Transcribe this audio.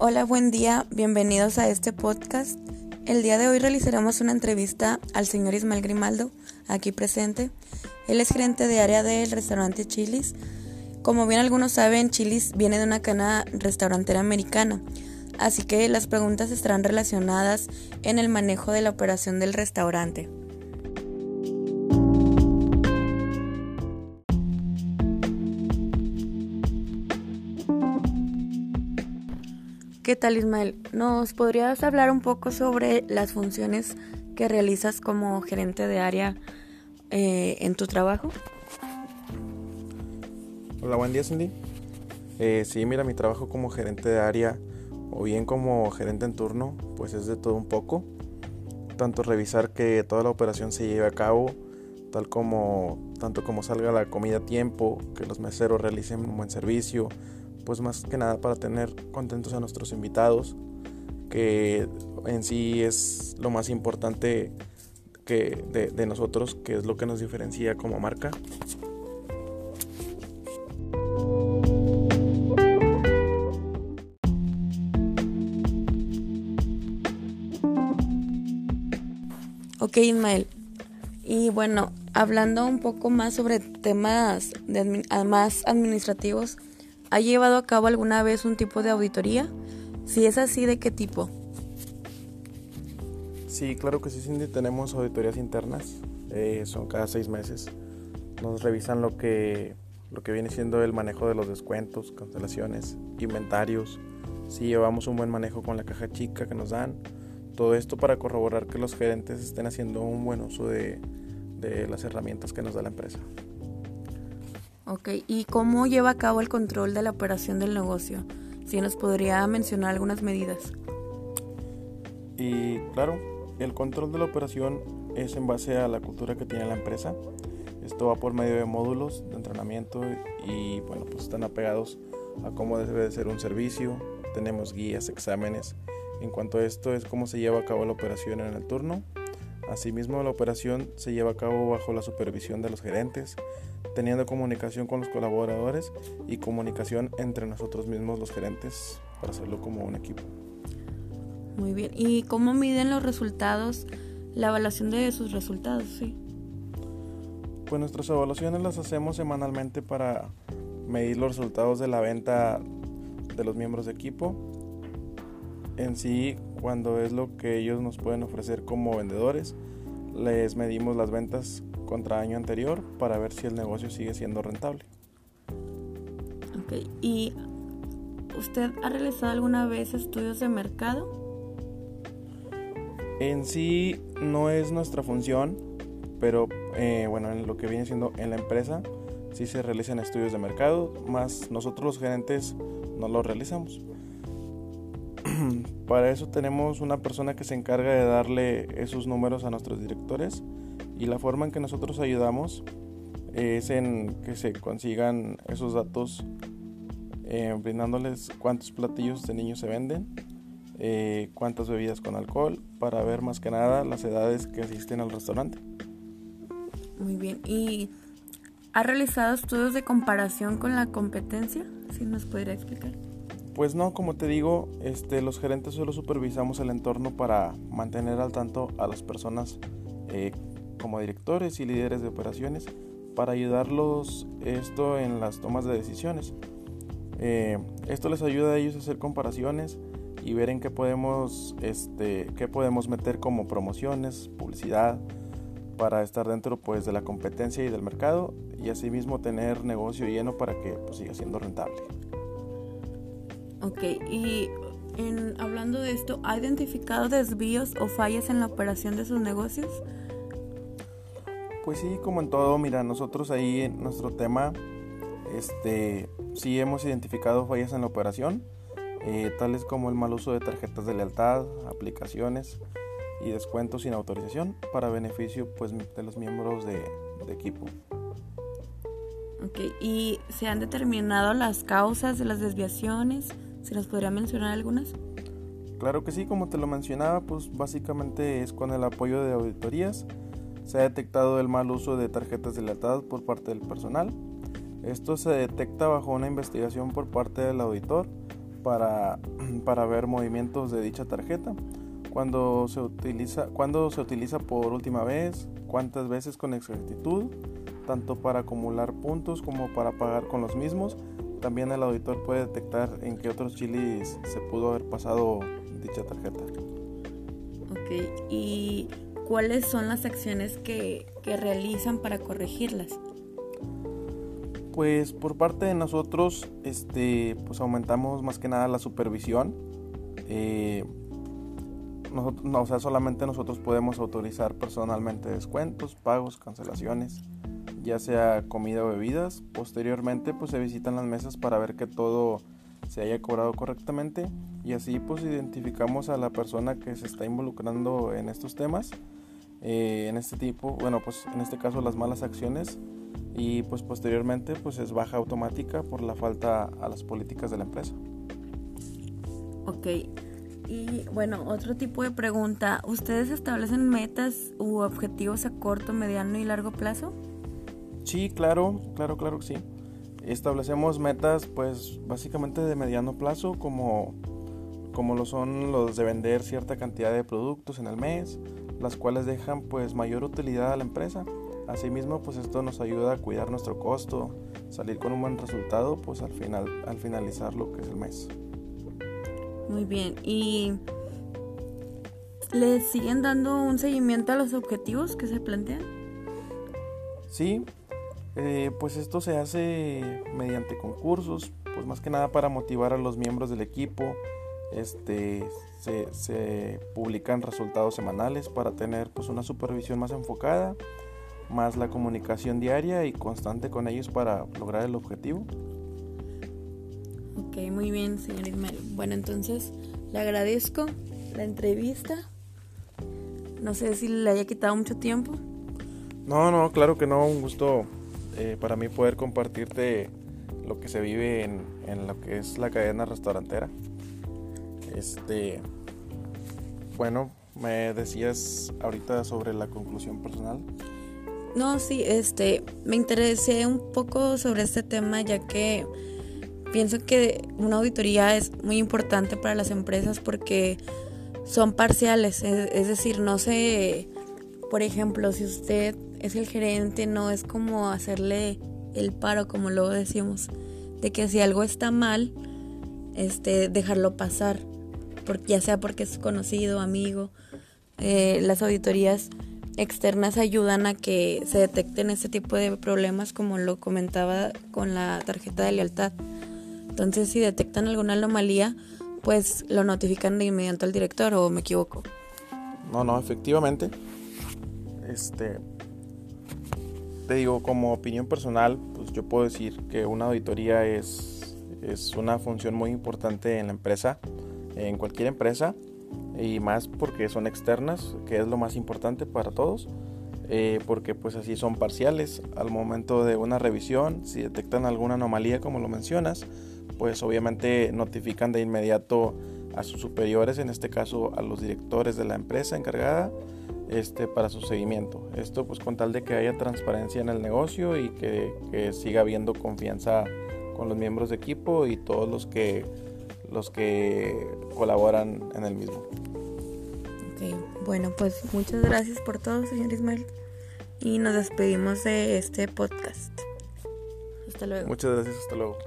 Hola, buen día, bienvenidos a este podcast. El día de hoy realizaremos una entrevista al señor Ismael Grimaldo, aquí presente. Él es gerente de área del restaurante Chilis. Como bien algunos saben, Chilis viene de una cana restaurantera americana, así que las preguntas estarán relacionadas en el manejo de la operación del restaurante. ¿Qué tal Ismael? ¿Nos podrías hablar un poco sobre las funciones que realizas como gerente de área eh, en tu trabajo? Hola, buen día Cindy. Eh, sí, mira, mi trabajo como gerente de área o bien como gerente en turno, pues es de todo un poco. Tanto revisar que toda la operación se lleve a cabo, tal como tanto como salga la comida a tiempo, que los meseros realicen un buen servicio, pues más que nada para tener contentos a nuestros invitados, que en sí es lo más importante que de, nosotros, que es lo que nos diferencia como marca. Ok, Ismael. Y bueno, hablando un poco más sobre temas más administrativos, ¿Ha llevado a cabo alguna vez un tipo de auditoría? Si es así, ¿de qué tipo? Sí, claro que sí, Cindy. Tenemos auditorías internas. Eh, son cada seis meses. Nos revisan lo que, lo que viene siendo el manejo de los descuentos, cancelaciones, inventarios. Si llevamos un buen manejo con la caja chica que nos dan. Todo esto para corroborar que los gerentes estén haciendo un buen uso de, de las herramientas que nos da la empresa. Ok, ¿y cómo lleva a cabo el control de la operación del negocio? Si nos podría mencionar algunas medidas. Y claro, el control de la operación es en base a la cultura que tiene la empresa. Esto va por medio de módulos de entrenamiento y bueno, pues están apegados a cómo debe de ser un servicio. Tenemos guías, exámenes. En cuanto a esto es cómo se lleva a cabo la operación en el turno. Asimismo, la operación se lleva a cabo bajo la supervisión de los gerentes, teniendo comunicación con los colaboradores y comunicación entre nosotros mismos los gerentes para hacerlo como un equipo. Muy bien. ¿Y cómo miden los resultados, la evaluación de sus resultados? Sí. Pues nuestras evaluaciones las hacemos semanalmente para medir los resultados de la venta de los miembros de equipo. En sí, cuando es lo que ellos nos pueden ofrecer como vendedores, les medimos las ventas contra año anterior para ver si el negocio sigue siendo rentable. Ok, ¿y usted ha realizado alguna vez estudios de mercado? En sí no es nuestra función, pero eh, bueno, en lo que viene siendo en la empresa sí se realizan estudios de mercado, más nosotros los gerentes no los realizamos. Para eso tenemos una persona que se encarga de darle esos números a nuestros directores y la forma en que nosotros ayudamos es en que se consigan esos datos eh, brindándoles cuántos platillos de niños se venden, eh, cuántas bebidas con alcohol, para ver más que nada las edades que asisten al restaurante. Muy bien, ¿y ha realizado estudios de comparación con la competencia? Si nos podría explicar. Pues no, como te digo, este, los gerentes solo supervisamos el entorno para mantener al tanto a las personas eh, como directores y líderes de operaciones para ayudarlos esto en las tomas de decisiones. Eh, esto les ayuda a ellos a hacer comparaciones y ver en qué podemos, este, podemos meter como promociones, publicidad, para estar dentro pues, de la competencia y del mercado y asimismo tener negocio lleno para que pues, siga siendo rentable. Ok, y en, hablando de esto, ¿ha identificado desvíos o fallas en la operación de sus negocios? Pues sí, como en todo, mira, nosotros ahí en nuestro tema, este, sí hemos identificado fallas en la operación, eh, tales como el mal uso de tarjetas de lealtad, aplicaciones y descuentos sin autorización para beneficio pues, de los miembros de, de equipo. Ok, ¿y se han determinado las causas de las desviaciones? ¿Se nos podría mencionar algunas? Claro que sí, como te lo mencionaba, pues básicamente es con el apoyo de auditorías se ha detectado el mal uso de tarjetas lealtad por parte del personal. Esto se detecta bajo una investigación por parte del auditor para, para ver movimientos de dicha tarjeta. Cuando se, utiliza, cuando se utiliza por última vez, cuántas veces con exactitud, tanto para acumular puntos como para pagar con los mismos. También el auditor puede detectar en qué otros chilis se pudo haber pasado dicha tarjeta. Ok, ¿y cuáles son las acciones que, que realizan para corregirlas? Pues por parte de nosotros, este, pues aumentamos más que nada la supervisión. Eh, nosotros, no, o sea, solamente nosotros podemos autorizar personalmente descuentos, pagos, cancelaciones, ya sea comida o bebidas. Posteriormente, pues se visitan las mesas para ver que todo se haya cobrado correctamente y así pues identificamos a la persona que se está involucrando en estos temas, eh, en este tipo, bueno pues en este caso las malas acciones y pues posteriormente pues es baja automática por la falta a las políticas de la empresa. Ok, y bueno, otro tipo de pregunta, ¿ustedes establecen metas u objetivos a corto, mediano y largo plazo? Sí, claro, claro, claro que sí. Establecemos metas pues básicamente de mediano plazo como, como lo son los de vender cierta cantidad de productos en el mes, las cuales dejan pues mayor utilidad a la empresa Asimismo, pues esto nos ayuda a cuidar nuestro costo, salir con un buen resultado, pues al final, al finalizar lo que es el mes. Muy bien. ¿Y le siguen dando un seguimiento a los objetivos que se plantean? Sí, eh, pues esto se hace mediante concursos, pues más que nada para motivar a los miembros del equipo. Este, se, se publican resultados semanales para tener pues una supervisión más enfocada más la comunicación diaria y constante con ellos para lograr el objetivo. Ok, muy bien, señor Ismael. Bueno, entonces le agradezco la entrevista. No sé si le haya quitado mucho tiempo. No, no, claro que no. Un gusto eh, para mí poder compartirte lo que se vive en, en lo que es la cadena restaurantera. Este, bueno, me decías ahorita sobre la conclusión personal. No, sí, este, me interesé un poco sobre este tema ya que pienso que una auditoría es muy importante para las empresas porque son parciales, es, decir, no sé, por ejemplo, si usted es el gerente, no es como hacerle el paro, como luego decimos, de que si algo está mal, este, dejarlo pasar, porque, ya sea porque es conocido, amigo, eh, las auditorías externas ayudan a que se detecten este tipo de problemas como lo comentaba con la tarjeta de lealtad. Entonces si detectan alguna anomalía, pues lo notifican de inmediato al director o me equivoco. No, no, efectivamente. Este te digo como opinión personal, pues yo puedo decir que una auditoría es es una función muy importante en la empresa, en cualquier empresa y más porque son externas, que es lo más importante para todos, eh, porque pues así son parciales. Al momento de una revisión, si detectan alguna anomalía como lo mencionas, pues obviamente notifican de inmediato a sus superiores, en este caso a los directores de la empresa encargada, este, para su seguimiento. Esto pues con tal de que haya transparencia en el negocio y que, que siga habiendo confianza con los miembros de equipo y todos los que los que colaboran en el mismo. Ok, bueno, pues muchas gracias por todo, señor Ismael. Y nos despedimos de este podcast. Hasta luego. Muchas gracias, hasta luego.